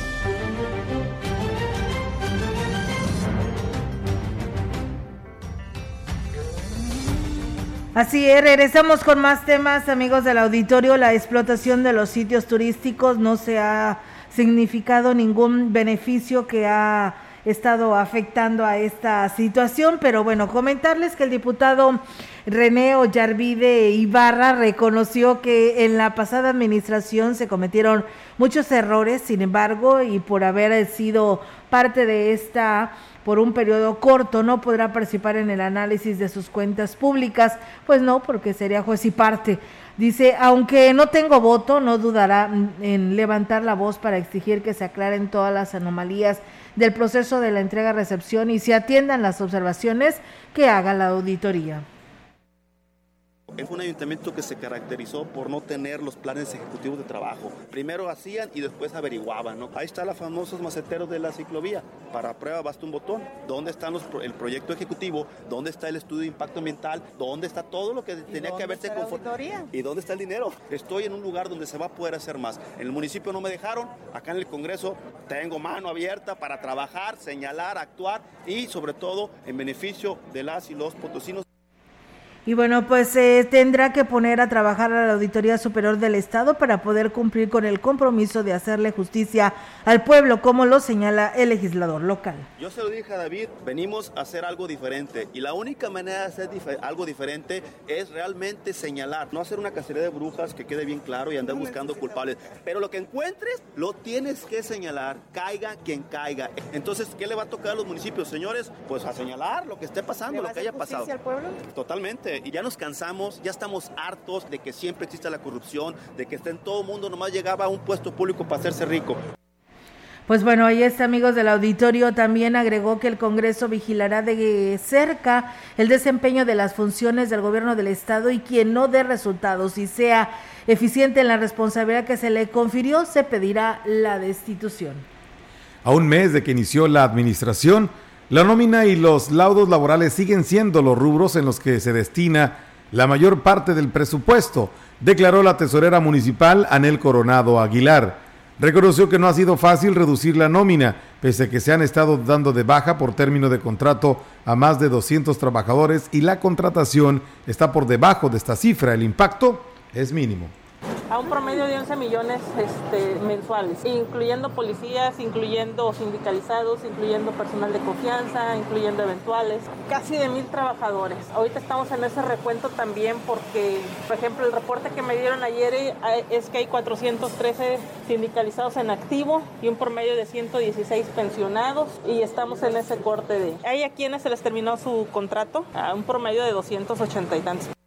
Así es, regresamos con más temas, amigos del auditorio. La explotación de los sitios turísticos no se ha significado ningún beneficio que ha estado afectando a esta situación, pero bueno, comentarles que el diputado René Ollarvide Ibarra reconoció que en la pasada administración se cometieron muchos errores, sin embargo, y por haber sido parte de esta por un periodo corto no podrá participar en el análisis de sus cuentas públicas, pues no, porque sería juez y parte. Dice, aunque no tengo voto, no dudará en levantar la voz para exigir que se aclaren todas las anomalías del proceso de la entrega-recepción y se atiendan las observaciones que haga la auditoría. Es un ayuntamiento que se caracterizó por no tener los planes ejecutivos de trabajo. Primero hacían y después averiguaban. ¿no? Ahí está los famosos maceteros de la ciclovía. Para prueba basta un botón. ¿Dónde está el proyecto ejecutivo? ¿Dónde está el estudio de impacto ambiental? ¿Dónde está todo lo que tenía que haberse conformado? ¿Y dónde está el dinero? Estoy en un lugar donde se va a poder hacer más. En el municipio no me dejaron. Acá en el Congreso tengo mano abierta para trabajar, señalar, actuar y sobre todo en beneficio de las y los potosinos. Y bueno, pues eh, tendrá que poner a trabajar a la Auditoría Superior del Estado para poder cumplir con el compromiso de hacerle justicia al pueblo, como lo señala el legislador local. Yo se lo dije a David, venimos a hacer algo diferente y la única manera de hacer algo diferente es realmente señalar, no hacer una cacería de brujas que quede bien claro y andar buscando culpables. Pero lo que encuentres lo tienes que señalar, caiga quien caiga. Entonces, ¿qué le va a tocar a los municipios, señores? Pues a señalar lo que esté pasando, lo que haya pasado. al pueblo? Totalmente y ya nos cansamos, ya estamos hartos de que siempre exista la corrupción, de que esté en todo el mundo, nomás llegaba a un puesto público para hacerse rico. Pues bueno, ahí está, amigos del auditorio. También agregó que el Congreso vigilará de cerca el desempeño de las funciones del gobierno del Estado y quien no dé resultados y sea eficiente en la responsabilidad que se le confirió, se pedirá la destitución. A un mes de que inició la administración, la nómina y los laudos laborales siguen siendo los rubros en los que se destina la mayor parte del presupuesto, declaró la tesorera municipal Anel Coronado Aguilar. Reconoció que no ha sido fácil reducir la nómina, pese a que se han estado dando de baja por término de contrato a más de 200 trabajadores y la contratación está por debajo de esta cifra. El impacto es mínimo a un promedio de 11 millones este, mensuales, incluyendo policías, incluyendo sindicalizados, incluyendo personal de confianza, incluyendo eventuales, casi de mil trabajadores. Ahorita estamos en ese recuento también porque, por ejemplo, el reporte que me dieron ayer eh, es que hay 413 sindicalizados en activo y un promedio de 116 pensionados y estamos en ese corte de... Hay a quienes se les terminó su contrato a un promedio de 280 y tantos.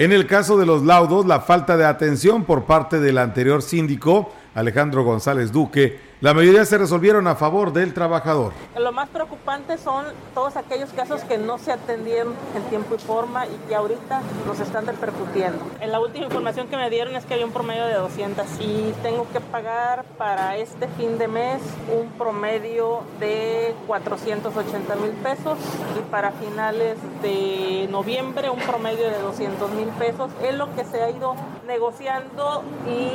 En el caso de los laudos, la falta de atención por parte del anterior síndico, Alejandro González Duque, la mayoría se resolvieron a favor del trabajador. Lo más preocupante son todos aquellos casos que no se atendieron en tiempo y forma y que ahorita nos están repercutiendo. En la última información que me dieron es que había un promedio de 200 y tengo que pagar para este fin de mes un promedio de 480 mil pesos y para finales de noviembre un promedio de 200 mil pesos. Es lo que se ha ido negociando y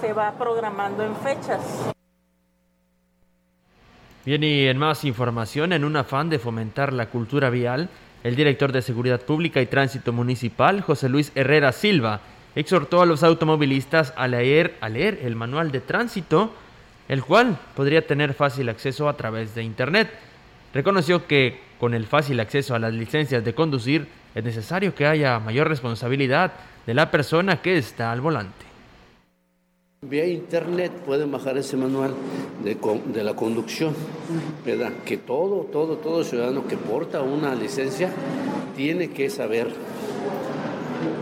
se va programando en fechas. Bien, y en más información, en un afán de fomentar la cultura vial, el director de Seguridad Pública y Tránsito Municipal, José Luis Herrera Silva, exhortó a los automovilistas a leer, a leer el manual de tránsito, el cual podría tener fácil acceso a través de Internet. Reconoció que con el fácil acceso a las licencias de conducir es necesario que haya mayor responsabilidad de la persona que está al volante. Vía internet pueden bajar ese manual de, de, la conducción, ¿verdad? Que todo, todo, todo ciudadano que porta una licencia tiene que saber,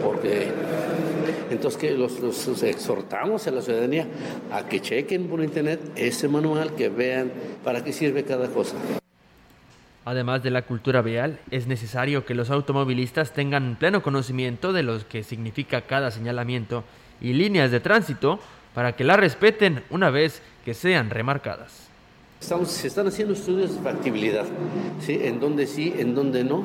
porque entonces que los, los, exhortamos a la ciudadanía a que chequen por internet ese manual, que vean para qué sirve cada cosa. Además de la cultura vial, es necesario que los automovilistas tengan pleno conocimiento de lo que significa cada señalamiento y líneas de tránsito para que la respeten una vez que sean remarcadas. Estamos, se están haciendo estudios de factibilidad, ¿sí? en donde sí, en donde no,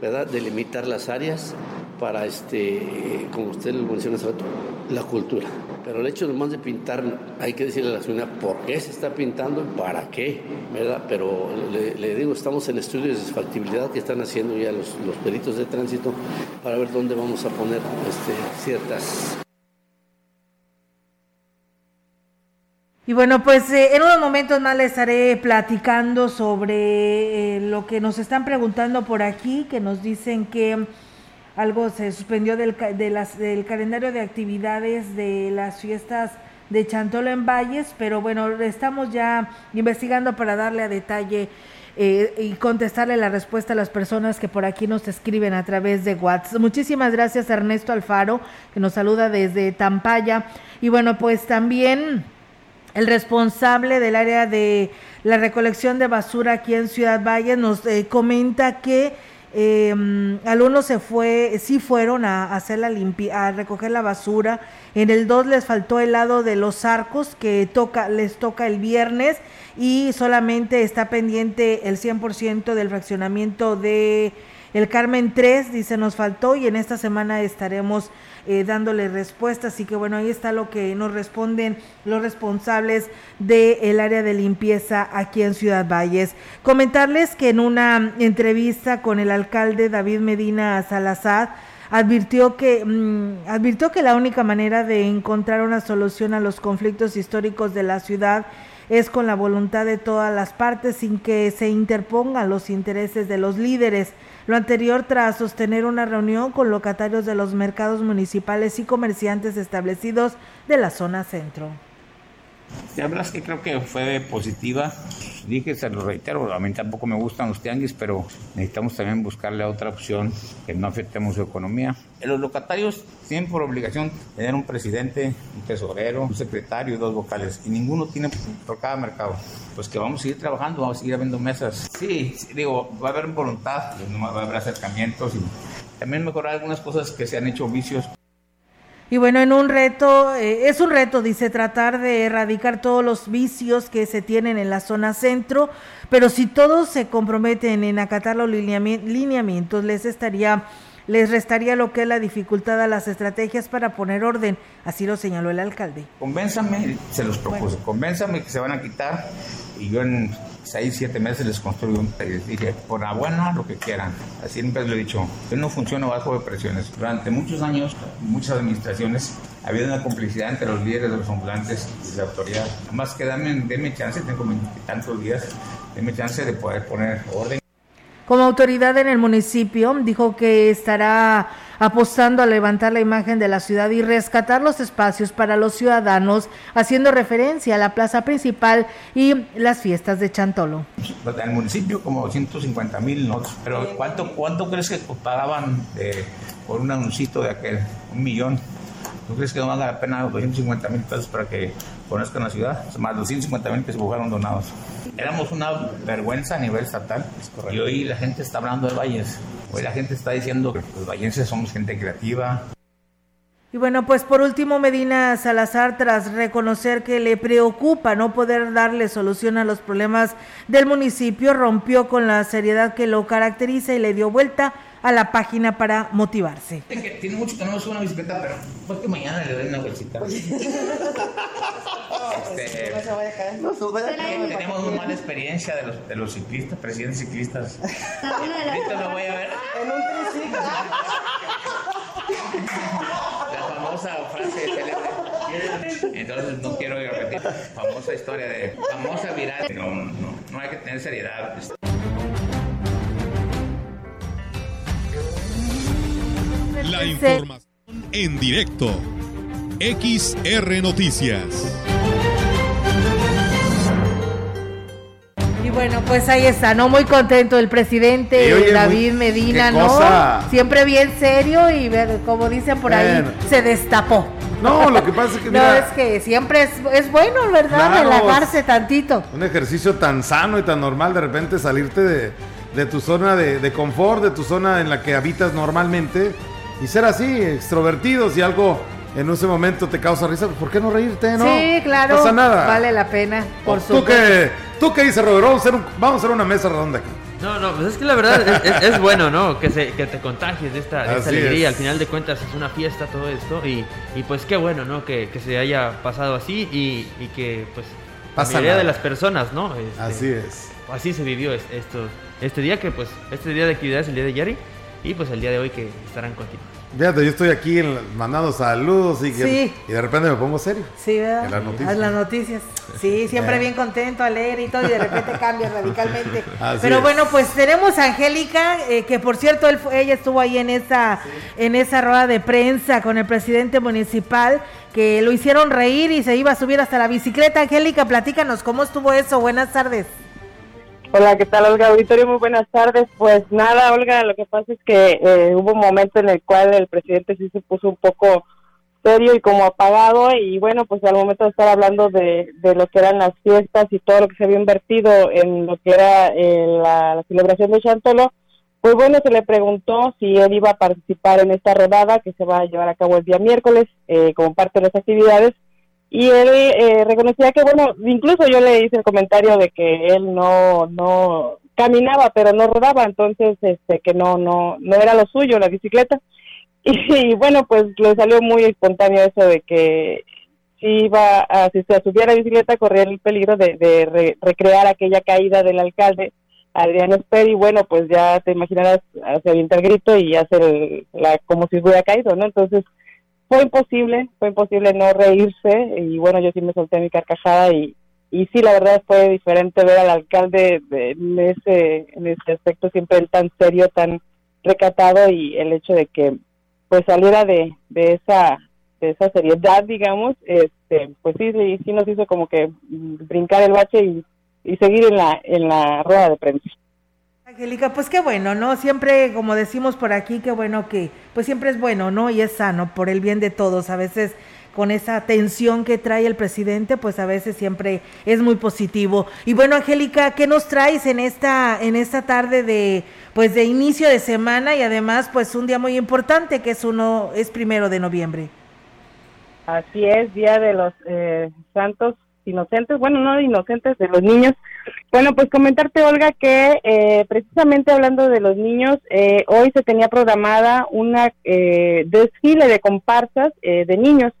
¿verdad? Delimitar las áreas para, este, como usted lo menciona hace rato, la cultura. Pero el hecho nomás de pintar, hay que decirle a la ciudad por qué se está pintando y para qué, ¿verdad? Pero le, digo, estamos en estudios de factibilidad que están haciendo ya los, los peritos de tránsito para ver dónde vamos a poner este, ciertas Y bueno, pues eh, en unos momentos más les estaré platicando sobre eh, lo que nos están preguntando por aquí, que nos dicen que algo se suspendió del, de las, del calendario de actividades de las fiestas de Chantolo en Valles, pero bueno, estamos ya investigando para darle a detalle eh, y contestarle la respuesta a las personas que por aquí nos escriben a través de WhatsApp. Muchísimas gracias Ernesto Alfaro, que nos saluda desde Tampaya. Y bueno, pues también el responsable del área de la recolección de basura aquí en Ciudad Valle nos eh, comenta que eh, algunos se fue, sí fueron a, hacer la a recoger la basura. En el 2 les faltó el lado de los arcos que toca, les toca el viernes y solamente está pendiente el 100% del fraccionamiento de el Carmen 3, dice nos faltó y en esta semana estaremos eh, dándole respuesta. Así que bueno, ahí está lo que nos responden los responsables del área de limpieza aquí en Ciudad Valles. Comentarles que en una entrevista con el alcalde David Medina Salazar, advirtió que mm, advirtió que la única manera de encontrar una solución a los conflictos históricos de la ciudad es con la voluntad de todas las partes sin que se interpongan los intereses de los líderes. Lo anterior tras sostener una reunión con locatarios de los mercados municipales y comerciantes establecidos de la zona centro. La verdad es que creo que fue positiva. Dije, se lo reitero, a mí tampoco me gustan los tianguis, pero necesitamos también buscarle otra opción que no afectemos su economía. Los locatarios tienen por obligación tener un presidente, un tesorero, un secretario y dos vocales, y ninguno tiene por cada mercado. Pues que vamos a seguir trabajando, vamos a seguir abriendo mesas. Sí, digo, va a haber voluntad, va a haber acercamientos y también mejorar algunas cosas que se han hecho vicios y bueno, en un reto, eh, es un reto, dice, tratar de erradicar todos los vicios que se tienen en la zona centro, pero si todos se comprometen en acatar los lineamientos, les estaría les restaría lo que es la dificultad a las estrategias para poner orden, así lo señaló el alcalde. Convénzame, se los propuse, convénzame que se van a quitar y yo en seis, siete meses les construyo un país. Dije, por la buena, lo que quieran. Así siempre lo he dicho. Yo no funciono bajo de presiones. Durante muchos años, muchas administraciones, había una complicidad entre los líderes de los ambulantes y la autoridad. Más que dame, denme chance, tengo tantos días, denme chance de poder poner orden. Como autoridad en el municipio, dijo que estará apostando a levantar la imagen de la ciudad y rescatar los espacios para los ciudadanos, haciendo referencia a la plaza principal y las fiestas de Chantolo. En el municipio como 150 mil notas, pero ¿cuánto, ¿cuánto crees que pagaban por un anuncito de aquel? Un millón. ¿Tú crees que no valga la pena 250 mil pesos para que conozcan la ciudad? Más 250 mil que se buscaron donados. Éramos una vergüenza a nivel estatal. Y hoy la gente está hablando de Valles. Hoy la gente está diciendo que los vallenses somos gente creativa. Y bueno, pues por último, Medina Salazar, tras reconocer que le preocupa no poder darle solución a los problemas del municipio, rompió con la seriedad que lo caracteriza y le dio vuelta a la página para motivarse. Tiene mucho que no sube una bicicleta, pero pues que mañana le doy una vueltita. Este, no se vaya a caer. No Tenemos una mala experiencia de los, de los ciclistas, presidentes ciclistas. Ahorita lo voy a ver. En un triciclo. La famosa frase célebre. Entonces no quiero repetir. Famosa historia de. Famosa viral. No, no, no hay que tener seriedad. La información en directo. XR Noticias. Y bueno, pues ahí está, ¿no? Muy contento el presidente David Medina, ¿no? Siempre bien serio y como dicen por ahí, se destapó. No, lo que pasa es que. no, es que siempre es, es bueno, ¿verdad? Relajarse tantito. Un ejercicio tan sano y tan normal, de repente salirte de, de tu zona de, de confort, de tu zona en la que habitas normalmente y ser así, extrovertidos y algo en ese momento te causa risa, ¿por qué no reírte, no? Sí, claro. No pasa nada. Vale la pena, por ¿Tú qué, ¿Tú qué dices, Robert? Vamos a, hacer vamos a hacer una mesa redonda aquí. No, no, pues es que la verdad es, bueno, ¿no? Que, se, que te contagies de esta, alegría. Al final de cuentas es una fiesta todo esto y, y pues qué bueno, ¿no? Que, que se haya pasado así y, y que pues la mayoría de las personas, ¿no? Este, así es. Así se vivió esto, este día que pues, este día de actividades, el día de Yari y pues el día de hoy que estarán contigo. Fíjate, yo estoy aquí en- mandando saludos y, que- Sí. y de repente me pongo serio. Sí, ¿verdad? En las noticias. En las noticias. Sí, siempre Eh. bien contento, alegre y todo, y de repente cambia radicalmente. Así Pero es. bueno, pues tenemos a Angélica, eh, que por cierto, él fue- ella estuvo ahí en esa, en esa rueda de prensa con el presidente municipal, que lo hicieron reír y se iba a subir hasta la bicicleta. Angélica, platícanos, ¿cómo estuvo eso? Buenas tardes. Hola, ¿qué tal, Olga? Auditorio, muy buenas tardes. Pues nada, Olga, lo que pasa es que eh, hubo un momento en el cual el presidente sí se puso un poco serio y como apagado y bueno, pues al momento de estar hablando de, lo que eran las fiestas y todo lo que se había invertido en lo que era eh, la, la celebración de Chantolo, pues bueno, se le preguntó si él iba a participar en esta rodada que se va a llevar a cabo el día miércoles eh, como parte de las actividades y él eh, reconocía que bueno incluso yo le hice el comentario de que él no no caminaba pero no rodaba entonces este que no no no era lo suyo la bicicleta. Y, bueno pues le salió muy espontáneo eso de que si iba a si se subía la bicicleta corría el peligro de, re- recrear aquella caída del alcalde Adrián Esper y bueno pues ya te imaginarás avienta el grito y hace el- la como si hubiera caído no entonces fue imposible, fue imposible no reírse y bueno, yo sí me solté mi carcajada y, y sí, la verdad fue diferente ver al alcalde de- en ese, en ese aspecto siempre él tan serio, tan recatado y el hecho de que pues saliera de, de esa de esa seriedad, digamos, este, pues sí, sí, sí nos hizo como que mm, brincar el bache y, y seguir en la, en la rueda de prensa. Angélica, pues qué bueno, ¿no? Siempre, como decimos por aquí, qué bueno que, pues siempre es bueno, ¿no? Y es sano por el bien de todos. A veces con esa tensión que trae el presidente, pues a veces siempre es muy positivo. Y bueno, Angélica, ¿qué nos traes en esta, en esta tarde de, pues de inicio de semana y además, pues un día muy importante que es uno, es primero de noviembre? Así es, Día de los eh, Santos Inocentes, bueno, no inocentes, de los niños. Bueno, pues comentarte, Olga, que eh, precisamente hablando de los niños, eh, hoy se tenía programada una eh, desfile de comparsas eh, de niños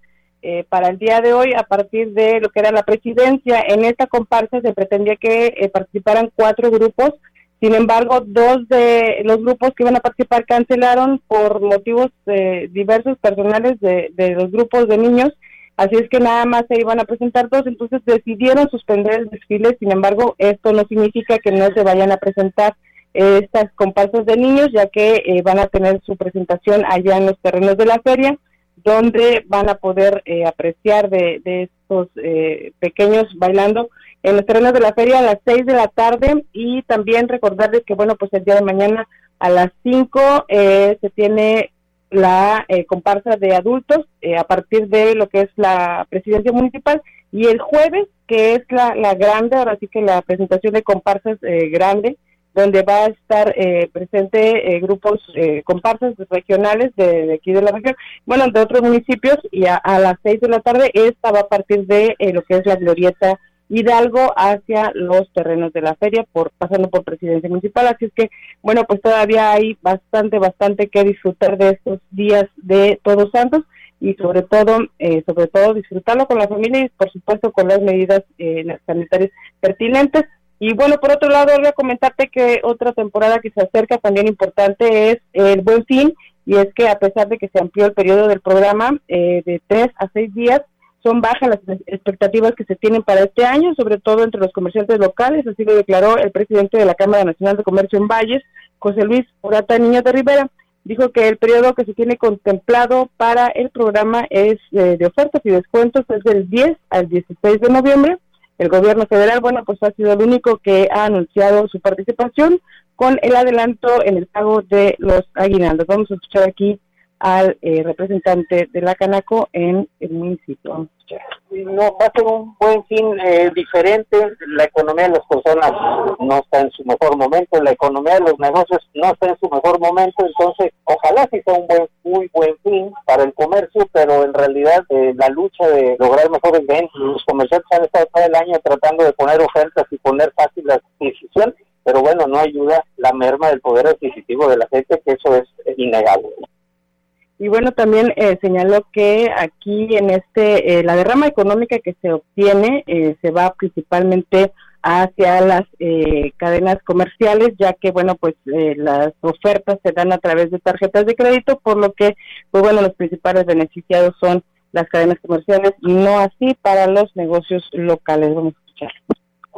eh, para el día de hoy a partir de lo que era la presidencia. En esta comparsa se pretendía que eh, participaran cuatro grupos, sin embargo, dos de los grupos que iban a participar cancelaron por motivos diversos personales de, de los grupos de niños. Así es que nada más se iban a presentar dos, entonces decidieron suspender el desfile. Sin embargo, esto no significa que no se vayan a presentar eh, estas comparsas de niños, ya que eh, van a tener su presentación allá en los terrenos de la feria, donde van a poder eh, apreciar de, de estos eh, pequeños bailando en los terrenos de la feria a las 6 de la tarde y también recordarles que, bueno, pues el día de mañana a las 5 eh, se tiene la eh, comparsa de adultos eh, a partir de lo que es la presidencia municipal. Y el jueves que es la, la grande, ahora sí que la presentación de comparsas eh, grande, donde va a estar eh, presente eh, grupos eh, comparsas regionales de, aquí de la región, bueno, de otros municipios y a, las seis de la tarde esta va a partir de lo que es la glorieta Hidalgo hacia los terrenos de la feria, por pasando por presidencia municipal. Así es que, bueno, pues todavía hay bastante, bastante que disfrutar de estos días de Todos Santos y sobre todo, eh, sobre todo disfrutarlo con la familia y por supuesto con las medidas eh, sanitarias pertinentes. Y bueno, por otro lado, voy a comentarte que otra temporada que se acerca también importante es el Buen Fin, y es que a pesar de que se amplió el periodo del programa eh, de tres a seis días, son bajas las expectativas que se tienen para este año, sobre todo entre los comerciantes locales, así lo declaró el presidente de la Cámara Nacional de Comercio en Valles, José Luis Urata Niño de Rivera. Dijo que el periodo que se tiene contemplado para el programa es eh, de ofertas y descuentos es del 10 al 16 de noviembre. El gobierno federal, bueno, pues ha sido el único que ha anunciado su participación con el adelanto en el pago de los aguinaldos. Vamos a escuchar aquí al eh, representante de la Canaco en el municipio. No va a ser un buen fin eh, diferente. La economía de las personas no está en su mejor momento, la economía de los negocios no está en su mejor momento, entonces ojalá sí sea un buen, muy buen fin para el comercio, pero en realidad eh, la lucha de lograr mejores ventas, los comerciantes han estado todo el año tratando de poner ofertas y poner fácil la adquisición, pero bueno, no ayuda la merma del poder adquisitivo de la gente, que eso es innegable. Y bueno, también eh, señaló que aquí en este, eh, la derrama económica que se obtiene eh, se va principalmente hacia las eh, cadenas comerciales, ya que, bueno, pues eh, las ofertas se dan a través de tarjetas de crédito, por lo que, pues bueno, los principales beneficiados son las cadenas comerciales y no así para los negocios locales. Vamos a escuchar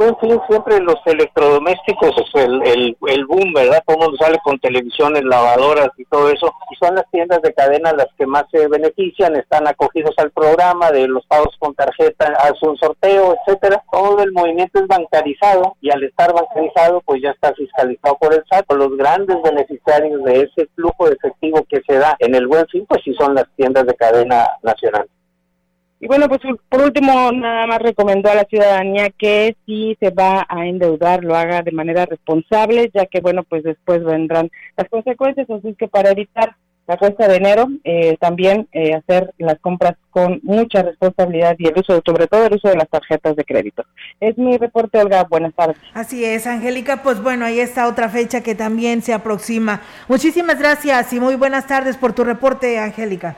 buen fin siempre los electrodomésticos es el, el, el boom, ¿verdad? Todo mundo sale con televisiones, lavadoras y todo eso. Y son las tiendas de cadena las que más se benefician, están acogidos al programa de los pagos con tarjeta, hace un sorteo, etcétera. Todo el movimiento es bancarizado y al estar bancarizado pues ya está fiscalizado por el SAT. Los grandes beneficiarios de ese flujo de efectivo que se da en el buen fin pues sí son las tiendas de cadena nacional. Y bueno, pues por último, nada más recomendó a la ciudadanía que si se va a endeudar, lo haga de manera responsable, ya que bueno, pues después vendrán las consecuencias, así que para evitar la cuesta de enero, eh, también eh, hacer las compras con mucha responsabilidad y el uso, sobre todo el uso de las tarjetas de crédito. Es mi reporte, Olga. Buenas tardes. Así es, Angélica. Pues bueno, ahí está otra fecha que también se aproxima. Muchísimas gracias y muy buenas tardes por tu reporte, Angélica.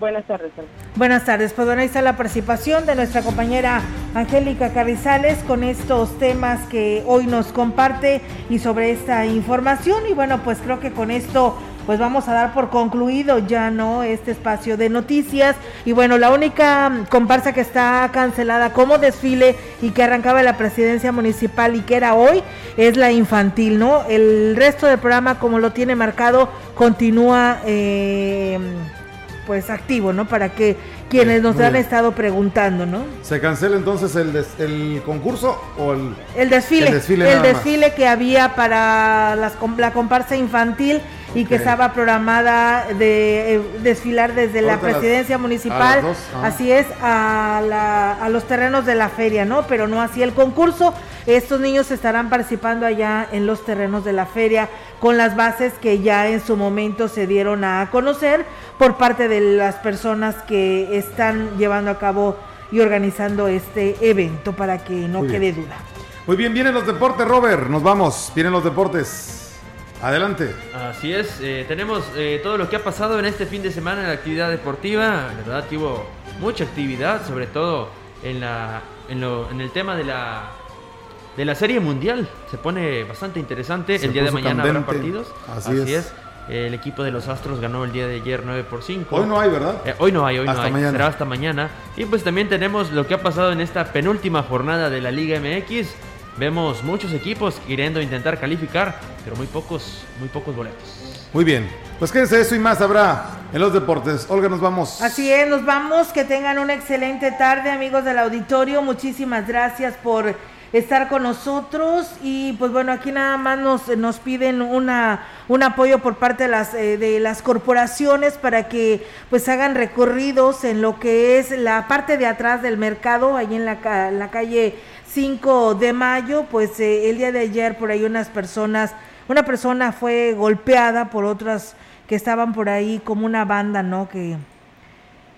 Buenas tardes. Buenas tardes. Pues bueno, ahí está la participación de nuestra compañera Angélica Carrizales con estos temas que hoy nos comparte y sobre esta información. Y bueno, pues creo que con esto pues vamos a dar por concluido ya no este espacio de noticias y bueno la única comparsa que está cancelada como desfile y que arrancaba la presidencia municipal y que era hoy es la infantil no el resto del programa como lo tiene marcado continúa eh, pues activo, ¿no? Para que quienes nos han estado preguntando, ¿no? ¿Se cancela entonces el, el concurso o el, el desfile? El desfile, el desfile que había para las, la comparsa infantil y que estaba programada de eh, desfilar desde la presidencia municipal, así es, a, la, a los terrenos de la feria, ¿no? Pero no así el concurso. Estos niños estarán participando allá en los terrenos de la feria con las bases que ya en su momento se dieron a conocer por parte de las personas que están llevando a cabo y organizando este evento para que no quede duda. Muy bien, vienen los deportes, Robert. Nos vamos, vienen los deportes. Adelante. Así es, eh, tenemos eh, todo lo que ha pasado en este fin de semana en la actividad deportiva. La verdad que hubo mucha actividad, sobre todo en, la, en, lo, en el tema de la, de la Serie Mundial. Se pone bastante interesante. el día de mañana habrá partidos. Así, es. El equipo de los Astros ganó el día de ayer 9 por 5. Hoy no hay, ¿verdad? Eh, hoy no hay, hoy no hay. Mañana. Será hasta mañana. Y pues también tenemos lo que ha pasado en esta penúltima jornada de la Liga MX. Vemos muchos equipos queriendo intentar calificar, pero muy pocos, muy pocos boletos. Muy bien, pues quédense eso y más habrá en los deportes. Olga, nos vamos. Así es, nos vamos. Que tengan una excelente tarde, amigos del auditorio. Muchísimas gracias por estar con nosotros y pues bueno aquí nada más nos, nos piden una un apoyo por parte de las eh, de las corporaciones para que pues hagan recorridos en lo que es la parte de atrás del mercado ahí en la, la calle 5 de mayo, pues eh, el día de ayer por ahí unas personas, una persona fue golpeada por otras que estaban por ahí como una banda, ¿no? Que,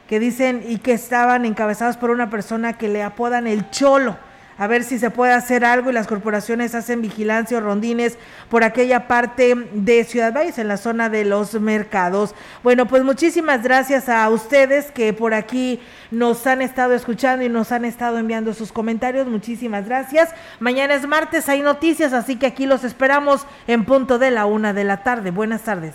que dicen y que estaban encabezados por una persona que le apodan el cholo a ver si se puede hacer algo y las corporaciones hacen vigilancia o rondines por aquella parte de Ciudad Valles, en la zona de los mercados. Bueno, pues muchísimas gracias a ustedes que por aquí nos han estado escuchando y nos han estado enviando sus comentarios. Muchísimas gracias. Mañana es martes, hay noticias, así que aquí los esperamos en punto de la una de la tarde. Buenas tardes.